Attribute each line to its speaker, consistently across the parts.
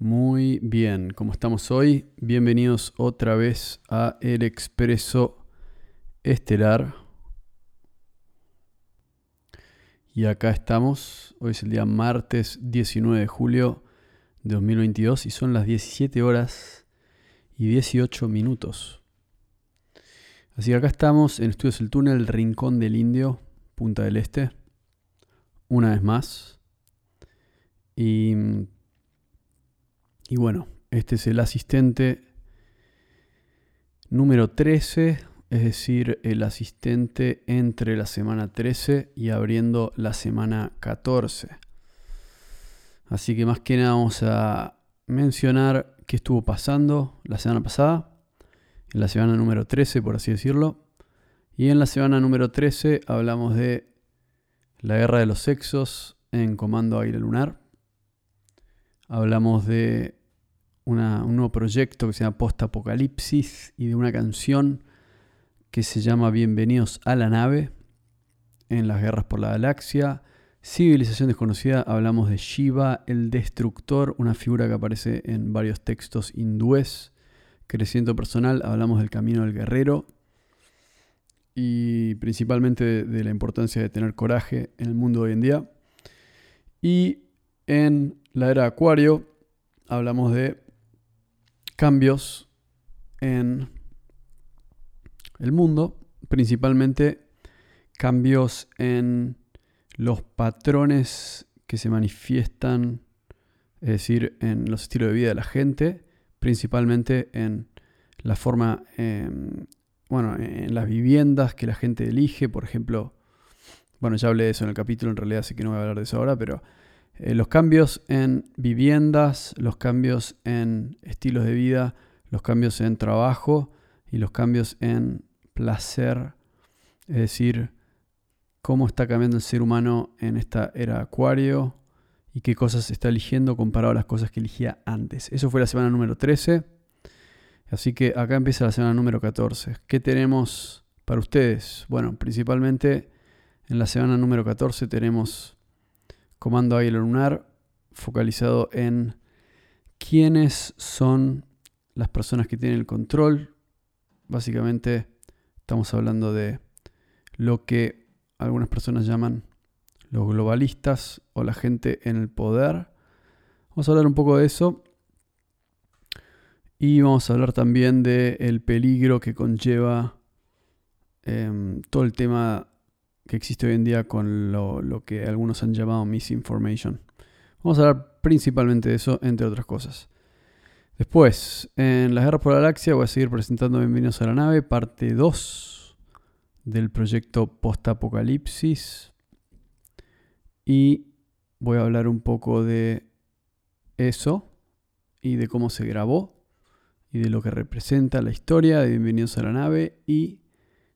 Speaker 1: Muy bien, ¿cómo estamos hoy? Bienvenidos otra vez a El Expreso Estelar. Y acá estamos, hoy es el día martes 19 de julio de 2022 y son las 17 horas y 18 minutos. Así que acá estamos en Estudios El Túnel, Rincón del Indio, Punta del Este, una vez más. Y y bueno, este es el asistente número 13, es decir, el asistente entre la semana 13 y abriendo la semana 14. Así que más que nada vamos a mencionar qué estuvo pasando la semana pasada, en la semana número 13 por así decirlo. Y en la semana número 13 hablamos de la guerra de los sexos en Comando Aire Lunar. Hablamos de un nuevo proyecto que se llama Post Apocalipsis y de una canción que se llama Bienvenidos a la nave en las guerras por la galaxia. Civilización desconocida, hablamos de Shiva, el destructor, una figura que aparece en varios textos hindúes. Crecimiento personal, hablamos del camino del guerrero y principalmente de, de la importancia de tener coraje en el mundo de hoy en día. Y en la era Acuario hablamos de cambios en el mundo, principalmente cambios en los patrones que se manifiestan, es decir, en los estilos de vida de la gente, principalmente en la forma, em, bueno, en las viviendas que la gente elige, por ejemplo, bueno, ya hablé de eso en el capítulo, en realidad así que no voy a hablar de eso ahora, pero eh, los cambios en viviendas, los cambios en estilos de vida, los cambios en trabajo y los cambios en placer, es decir, cómo está cambiando el ser humano en esta era acuario y qué cosas está eligiendo comparado a las cosas que elegía antes. Eso fue la semana número 13. Así que acá empieza la semana número 14. ¿Qué tenemos para ustedes? Bueno, principalmente en la semana número 14 tenemos Comando Águila Lunar, focalizado en quiénes son las personas que tienen el control. Básicamente estamos hablando de lo que algunas personas llaman los globalistas o la gente en el poder. Vamos a hablar un poco de eso. Y vamos a hablar también del peligro que conlleva em, todo el tema que existe hoy en día con lo, que algunos han llamado misinformation. Vamos a hablar principalmente de eso, entre otras cosas. Después, en las guerras por la galaxia voy a seguir presentando Bienvenidos a la nave, parte 2 del proyecto Post-Apocalipsis. Y voy a hablar un poco de eso y de cómo se grabó y de lo que representa la historia de Bienvenidos a la nave y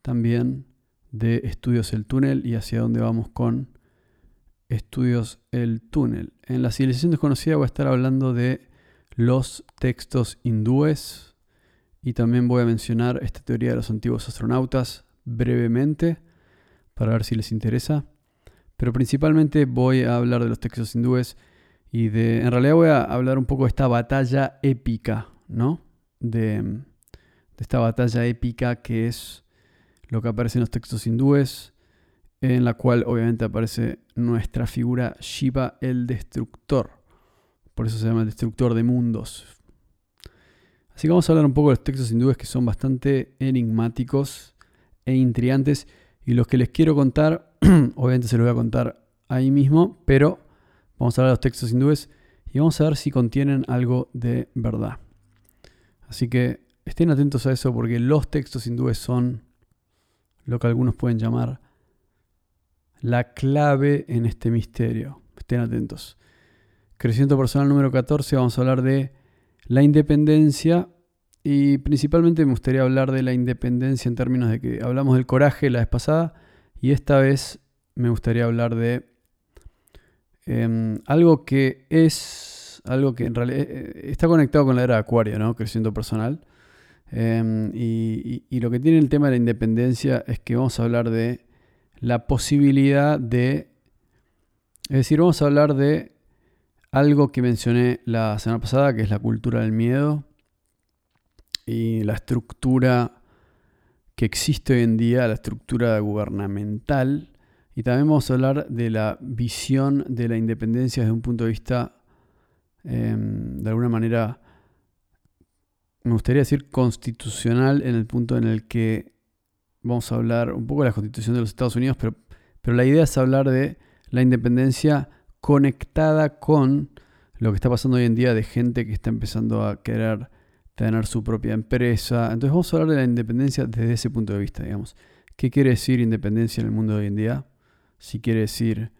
Speaker 1: también de Estudios El Túnel y hacia dónde vamos con Estudios El Túnel. En la civilización desconocida voy a estar hablando de los textos hindúes y también voy a mencionar esta teoría de los antiguos astronautas brevemente para ver si les interesa. Pero principalmente voy a hablar de los textos hindúes y de... En realidad voy a hablar un poco de esta batalla épica, ¿no? De, de esta batalla épica que es lo que aparece en los textos hindúes, en la cual obviamente aparece nuestra figura Shiva el Destructor. Por eso se llama el Destructor de Mundos. Así que vamos a hablar un poco de los textos hindúes que son bastante enigmáticos e intrigantes. Y los que les quiero contar, obviamente se los voy a contar ahí mismo, pero vamos a hablar de los textos hindúes y vamos a ver si contienen algo de verdad. Así que estén atentos a eso porque los textos hindúes son lo que algunos pueden llamar la clave en este misterio. Estén atentos. Crecimiento personal número 14, vamos a hablar de la independencia y principalmente me gustaría hablar de la independencia en términos de que hablamos del coraje la vez pasada y esta vez me gustaría hablar de em, algo que es algo que en realidad eh, está conectado con la era de Acuario, ¿no? Crecimiento personal. Em, y, lo que tiene el tema de la independencia es que vamos a hablar de la posibilidad de, es decir, vamos a hablar de algo que mencioné la semana pasada, que es la cultura del miedo y la estructura que existe hoy en día, la estructura gubernamental. Y también vamos a hablar de la visión de la independencia desde un punto de vista, em, de alguna manera, me gustaría decir constitucional, en el punto en el que vamos a hablar un poco de la constitución de los Estados Unidos, pero, pero la idea es hablar de la independencia conectada con lo que está pasando hoy en día de gente que está empezando a querer tener su propia empresa. Entonces vamos a hablar de la independencia desde ese punto de vista, digamos. ¿Qué quiere decir independencia en el mundo de hoy en día? Si quiere decir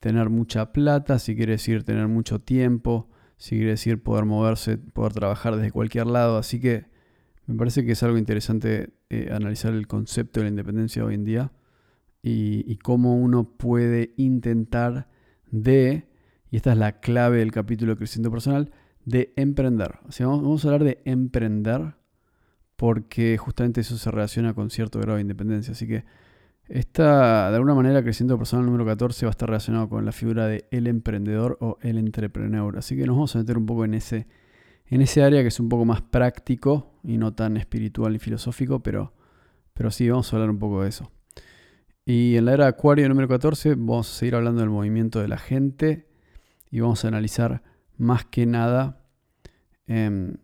Speaker 1: tener mucha plata, si quiere decir tener mucho tiempo, si quiere decir poder moverse, poder trabajar desde cualquier lado. Así que me parece que es algo interesante eh, analizar el concepto de la independencia hoy en día y, cómo uno puede intentar de, y esta es la clave del capítulo de crecimiento personal, de emprender. O sea, vamos, a hablar de emprender porque justamente eso se relaciona con cierto grado de independencia. Así que esta, de alguna manera, creciendo personal número 14 va a estar relacionado con la figura de el emprendedor o el entrepreneur. Así que nos vamos a meter un poco en ese, en ese área que es un poco más práctico y no tan espiritual y filosófico, pero, pero sí, vamos a hablar un poco de eso. Y en la era Acuario número 14 vamos a seguir hablando del movimiento de la gente y vamos a analizar más que nada, em,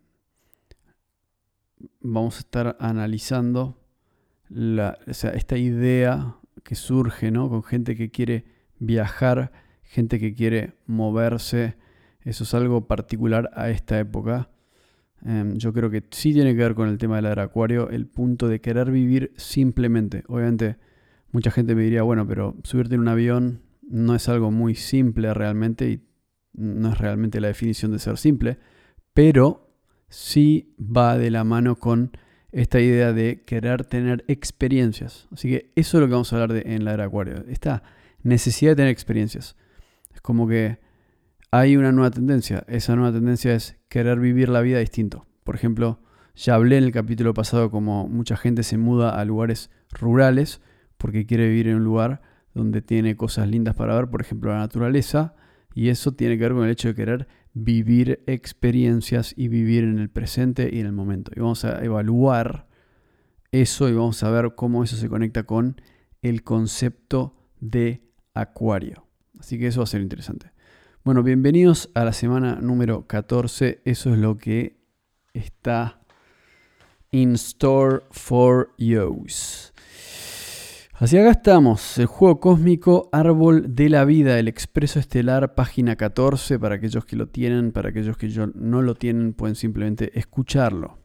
Speaker 1: vamos a estar analizando esta idea que surge ¿no? con gente que quiere viajar, gente que quiere moverse. Eso es algo particular a esta época. Em, yo creo que sí tiene que ver con el tema del acuario, el punto de querer vivir simplemente. Obviamente, mucha gente me diría, bueno, pero subirte en un avión no es algo muy simple realmente y no es realmente la definición de ser simple, pero sí va de la mano con esta idea de querer tener experiencias. Así que eso es lo que vamos a hablar de en la era Acuario. Esta necesidad de tener experiencias. Es como que hay una nueva tendencia. Esa nueva tendencia es querer vivir la vida distinto. Por ejemplo, ya hablé en el capítulo pasado como mucha gente se muda a lugares rurales porque quiere vivir en un lugar donde tiene cosas lindas para ver, por ejemplo la naturaleza, y eso tiene que ver con el hecho de querer vivir experiencias y vivir en el presente y en el momento. Y vamos a evaluar eso y vamos a ver cómo eso se conecta con el concepto de acuario. Así que eso va a ser interesante. Bueno, bienvenidos a la semana número 14. Eso es lo que está in store for you. Así acá estamos, el juego cósmico Árbol de la Vida, el Expreso Estelar, página 14, para aquellos que lo tienen, para aquellos que no lo tienen, pueden simplemente escucharlo.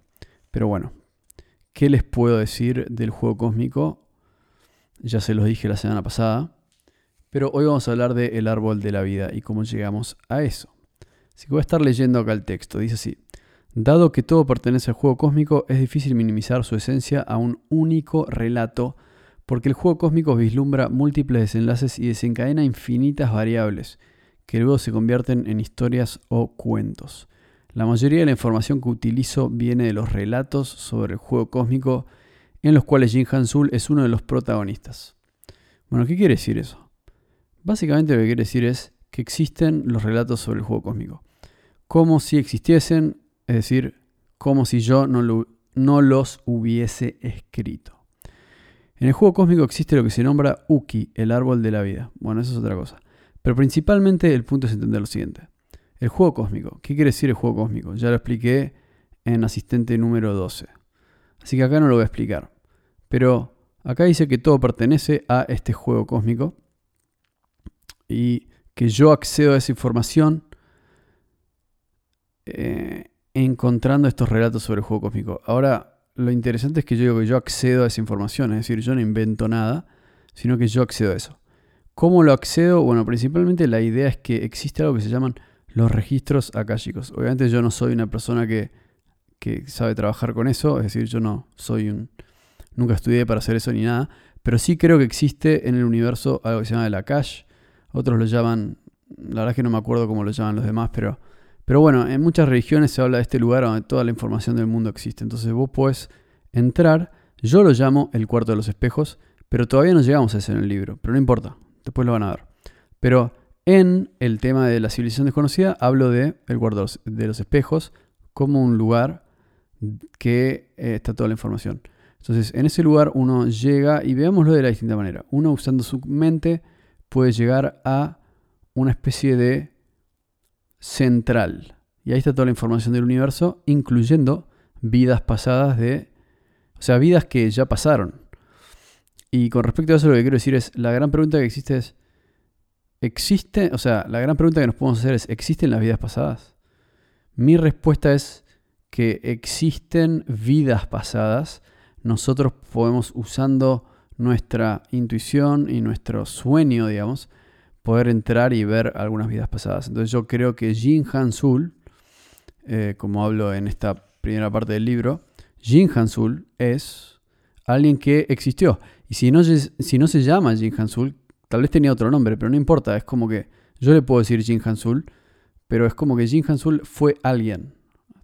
Speaker 1: Pero bueno, ¿qué les puedo decir del juego cósmico? Ya se los dije la semana pasada, pero hoy vamos a hablar del el Árbol de la Vida y cómo llegamos a eso. Así que voy a estar leyendo acá el texto, dice así. Dado que todo pertenece al juego cósmico, es difícil minimizar su esencia a un único relato porque el juego cósmico vislumbra múltiples desenlaces y desencadena infinitas variables, que luego se convierten en historias o cuentos. La mayoría de la información que utilizo viene de los relatos sobre el juego cósmico, en los cuales Jin Hansul es uno de los protagonistas. Bueno, ¿qué quiere decir eso? Básicamente lo que quiere decir es que existen los relatos sobre el juego cósmico. Como si existiesen, es decir, como si yo no, no los hubiese escrito. En el juego cósmico existe lo que se nombra Uki, el árbol de la vida. Bueno, eso es otra cosa. Pero principalmente el punto es entender lo siguiente. El juego cósmico. ¿Qué quiere decir el juego cósmico? Ya lo expliqué en asistente número 12. Así que acá no lo voy a explicar. Pero acá dice que todo pertenece a este juego cósmico y que yo accedo a esa información eh, encontrando estos relatos sobre el juego cósmico. Ahora, lo interesante es que yo digo que yo accedo a esa información, es decir, yo no invento nada, sino que yo accedo a eso. ¿Cómo lo accedo? Bueno, principalmente la idea es que existe algo que se llaman los registros akáshicos. Obviamente yo no soy una persona que, sabe trabajar con eso, es decir, yo no soy un... Nunca estudié para hacer eso ni nada, pero sí creo que existe en el universo algo que se llama el Akash. Otros lo llaman, la verdad es que no me acuerdo cómo lo llaman los demás, pero pero bueno, en muchas religiones se habla de este lugar donde toda la información del mundo existe. Entonces vos podés entrar, yo lo llamo el cuarto de los espejos, pero todavía no llegamos a ese en el libro, pero no importa, después lo van a ver. Pero En el tema de la civilización desconocida hablo de el guardo de los espejos como un lugar que eh, está toda la información. Entonces, en ese lugar uno llega y veámoslo de la distinta manera. Uno usando su mente puede llegar a una especie de central. Y ahí está toda la información del universo, incluyendo vidas pasadas de... O sea, vidas que ya pasaron. Y con respecto a eso lo que quiero decir es, la gran pregunta que existe es, ¿existe? O sea, la gran pregunta que nos podemos hacer es, ¿existen las vidas pasadas? Mi respuesta es que existen vidas pasadas. Nosotros podemos, usando nuestra intuición y nuestro sueño, digamos, poder entrar y ver algunas vidas pasadas. Entonces yo creo que Jin Hansul, eh, como hablo en esta primera parte del libro, Jin Hansul es alguien que existió. Y si no, si no se llama Jin Hansul, tal vez tenía otro nombre, pero no importa. Es como que yo le puedo decir Jin Hansul, pero es como que Jin Hansul fue alguien.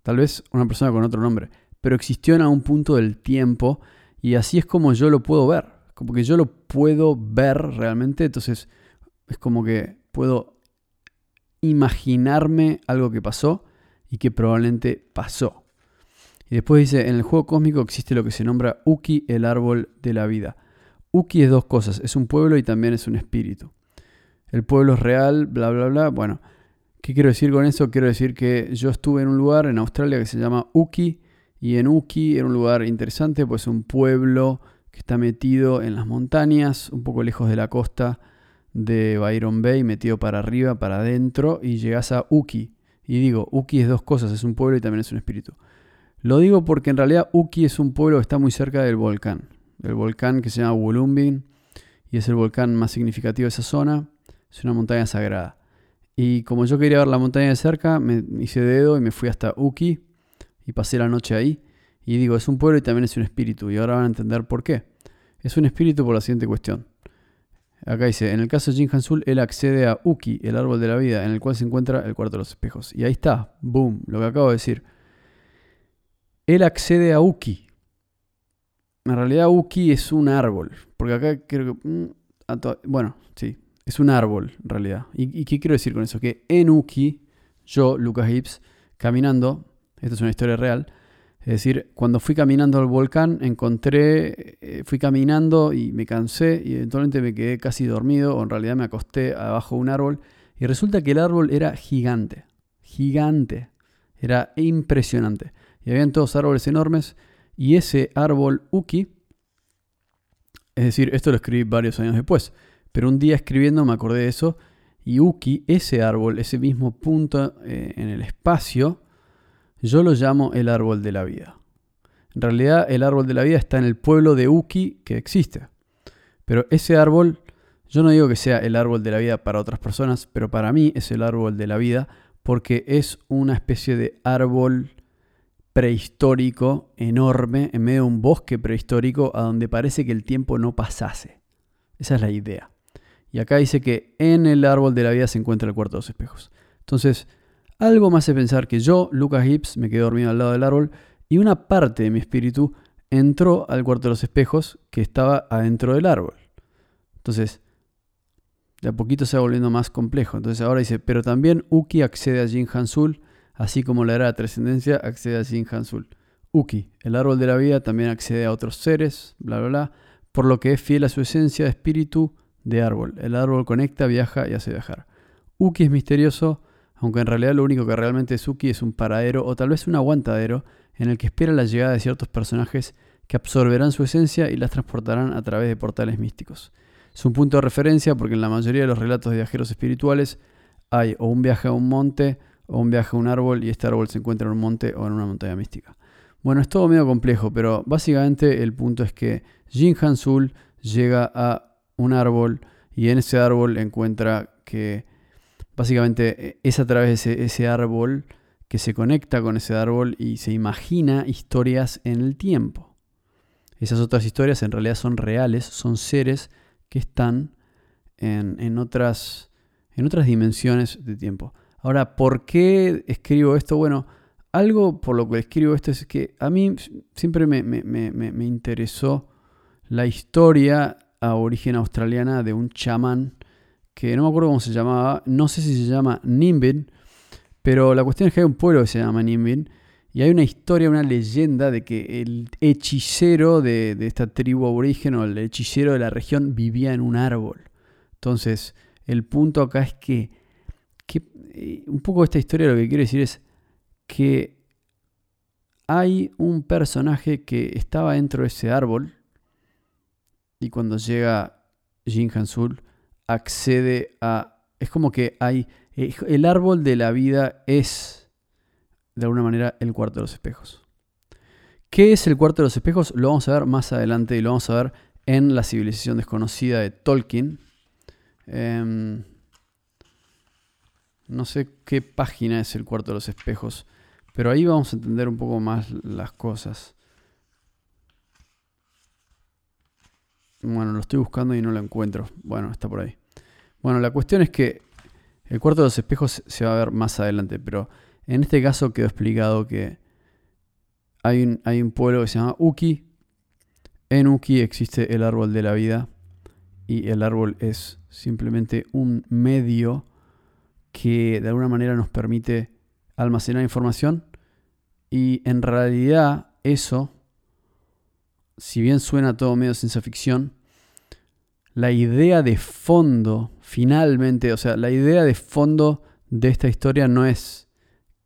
Speaker 1: Tal vez una persona con otro nombre, pero existió en algún punto del tiempo y así es como yo lo puedo ver. Como que yo lo puedo ver realmente, entonces es como que puedo imaginarme algo que pasó y que probablemente pasó. Y después dice, en el juego cósmico existe lo que se nombra Uki, el árbol de la vida. Uki es dos cosas, es un pueblo y también es un espíritu. El pueblo es real, bla, bla, bla. Bueno, ¿qué quiero decir con eso? Quiero decir que yo estuve en un lugar en Australia que se llama Uki y en Uki era un lugar interesante, pues un pueblo que está metido en las montañas, un poco lejos de la costa de Byron Bay, metido para arriba, para adentro, y llegas a Uki. Y digo, Uki es dos cosas, es un pueblo y también es un espíritu. Lo digo porque en realidad Uki es un pueblo que está muy cerca del volcán. El volcán que se llama Wulumbin y es el volcán más significativo de esa zona. Es una montaña sagrada. Y como yo quería ver la montaña de cerca, me hice dedo y me fui hasta Uki y pasé la noche ahí. Y digo, es un pueblo y también es un espíritu. Y ahora van a entender por qué. Es un espíritu por la siguiente cuestión. Acá dice, en el caso de Jin Hansul, él accede a Uki, el árbol de la vida, en el cual se encuentra el cuarto de los espejos. Y ahí está, boom, lo que acabo de decir. Él accede a Uki. En realidad Uki es un árbol, porque acá creo que... Mm, bueno, sí, es un árbol en realidad. ¿Y, qué quiero decir con eso? Que en Uki, yo, Lucas Hibbs, caminando, esto es una historia real, es decir, cuando fui caminando al volcán, encontré, eh, fui caminando y me cansé y eventualmente me quedé casi dormido, o en realidad me acosté abajo de un árbol, y resulta que el árbol era gigante, gigante, era impresionante. Y habían todos árboles enormes, y ese árbol Uki, es decir, esto lo escribí varios años después, pero un día escribiendo me acordé de eso, y Uki, ese árbol, ese mismo punto eh, en el espacio, yo lo llamo el árbol de la vida. En realidad el árbol de la vida está en el pueblo de Uki que existe. Pero ese árbol, yo no digo que sea el árbol de la vida para otras personas, pero para mí es el árbol de la vida porque es una especie de árbol prehistórico enorme en medio de un bosque prehistórico a donde parece que el tiempo no pasase. Esa es la idea. Y acá dice que en el árbol de la vida se encuentra el cuarto de los espejos. Entonces, algo más hace pensar que yo, Lucas Gibbs, me quedé dormido al lado del árbol y una parte de mi espíritu entró al cuarto de los espejos que estaba adentro del árbol. Entonces, de a poquito se va volviendo más complejo. Entonces ahora dice, pero también Uki accede a Jin Hansul, así como la era de trascendencia accede a Jin Hansul. Uki, el árbol de la vida, también accede a otros seres, bla, bla, bla, por lo que es fiel a su esencia espíritu de árbol. El árbol conecta, viaja y hace viajar. Uki es misterioso, aunque en realidad lo único que realmente es es un paradero o tal vez un aguantadero en el que espera la llegada de ciertos personajes que absorberán su esencia y las transportarán a través de portales místicos. Es un punto de referencia porque en la mayoría de los relatos de viajeros espirituales hay o un viaje a un monte o un viaje a un árbol y este árbol se encuentra en un monte o en una montaña mística. Bueno, es todo medio complejo, pero básicamente el punto es que Jin Hansul llega a un árbol y en ese árbol encuentra que Básicamente e, es a través de ese, árbol que se conecta con ese árbol y se imagina historias en el tiempo. Esas otras historias en realidad son reales, son seres que están en, otras, en otras dimensiones de tiempo. Ahora, ¿por qué escribo esto? Bueno, algo por lo que escribo esto es que a mí siempre me, me interesó la historia a origen australiana de un chamán que no me acuerdo cómo se llamaba, no sé si se llama Nimbin, pero la cuestión es que hay un pueblo que se llama Nimbin y hay una historia, una leyenda de que el hechicero de, esta tribu aborigen o el hechicero de la región vivía en un árbol. Entonces, el punto acá es que, que eh, un poco esta historia lo que quiere decir es que hay un personaje que estaba dentro de ese árbol y cuando llega Jin Hansul accede a... Es como que hay... Eh, el árbol de la vida es, de alguna manera, el cuarto de los espejos. ¿Qué es el cuarto de los espejos? Lo vamos a ver más adelante y lo vamos a ver en la civilización desconocida de Tolkien. Em, no sé qué página es el cuarto de los espejos, pero ahí vamos a entender un poco más las cosas. Bueno, lo estoy buscando y no lo encuentro. Bueno, está por ahí. Bueno, la cuestión es que el cuarto de los espejos se va a ver más adelante, pero en este caso quedó explicado que hay un, hay un pueblo que se llama Uki. En Uki existe el árbol de la vida y el árbol es simplemente un medio que de alguna manera nos permite almacenar información y en realidad eso si bien suena todo medio ciencia ficción, la idea de fondo, finalmente, o sea, la idea de fondo de esta historia no es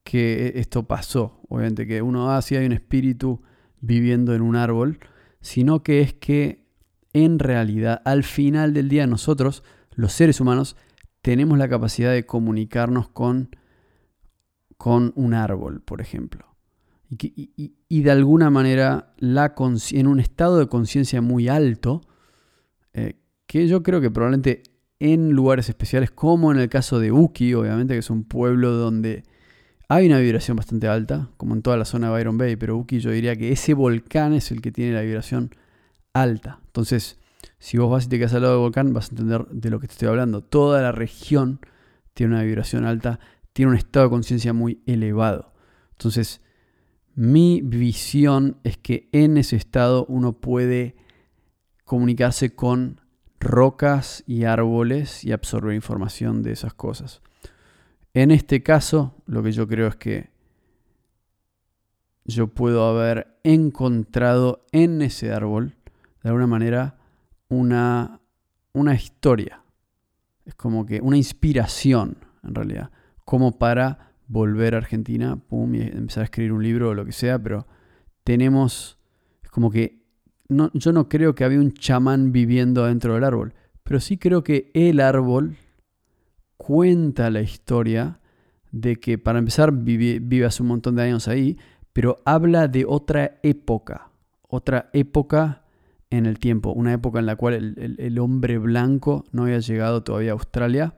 Speaker 1: que esto pasó, obviamente, que uno, ah, sí hay un espíritu viviendo en un árbol, sino que es que en realidad, al final del día, nosotros, los seres humanos, tenemos la capacidad de comunicarnos con, con un árbol, por ejemplo y, de alguna manera la en un estado de conciencia muy alto, eh, que yo creo que probablemente en lugares especiales, como en el caso de Uki, obviamente, que es un pueblo donde hay una vibración bastante alta, como en toda la zona de Byron Bay, pero Uki yo diría que ese volcán es el que tiene la vibración alta. Entonces, si vos vas y te quedas al lado del volcán, vas a entender de lo que te estoy hablando. Toda la región tiene una vibración alta, tiene un estado de conciencia muy elevado. Entonces, mi visión es que en ese estado uno puede comunicarse con rocas y árboles y absorber información de esas cosas. En este caso, lo que yo creo es que yo puedo haber encontrado en ese árbol, de alguna manera, una, una historia. Es como que una inspiración, en realidad, como para volver a Argentina, pum, y empezar a escribir un libro o lo que sea, pero tenemos, es como que, no, yo no creo que había un chamán viviendo dentro del árbol, pero sí creo que el árbol cuenta la historia de que, para empezar, vive, hace un montón de años ahí, pero habla de otra época, otra época en el tiempo, una época en la cual el, el hombre blanco no había llegado todavía a Australia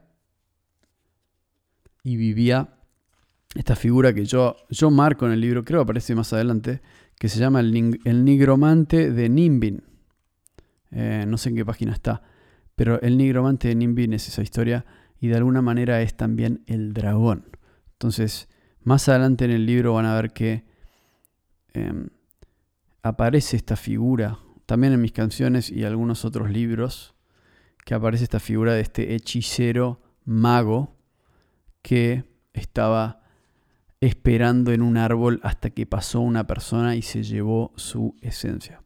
Speaker 1: y vivía esta figura que yo, yo marco en el libro, creo que aparece más adelante, que se llama el, el nigromante de Nimbin. Eh, no sé en qué página está, pero el nigromante de Nimbin es esa historia y de alguna manera es también el dragón. Entonces, más adelante en el libro van a ver que em, aparece esta figura, también en mis canciones y algunos otros libros, que aparece esta figura de este hechicero mago que estaba esperando en un árbol hasta que pasó una persona y se llevó su esencia.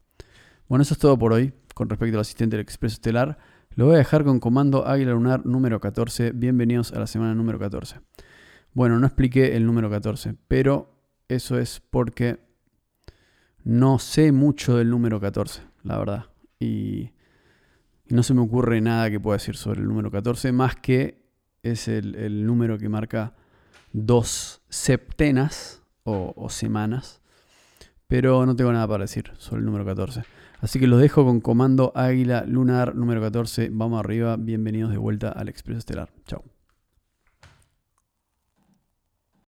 Speaker 1: Bueno, eso es todo por hoy con respecto al asistente del Expreso Estelar. Lo voy a dejar con comando Águila Lunar número 14. Bienvenidos a la semana número 14. Bueno, no expliqué el número 14, pero eso es porque no sé mucho del número 14, la verdad. Y, no se me ocurre nada que pueda decir sobre el número 14, más que es el, el número que marca dos septenas o, semanas, pero no tengo nada para decir sobre el número 14. Así que los dejo con comando Águila Lunar número 14. Vamos arriba, bienvenidos de vuelta al Expreso Estelar. Chao.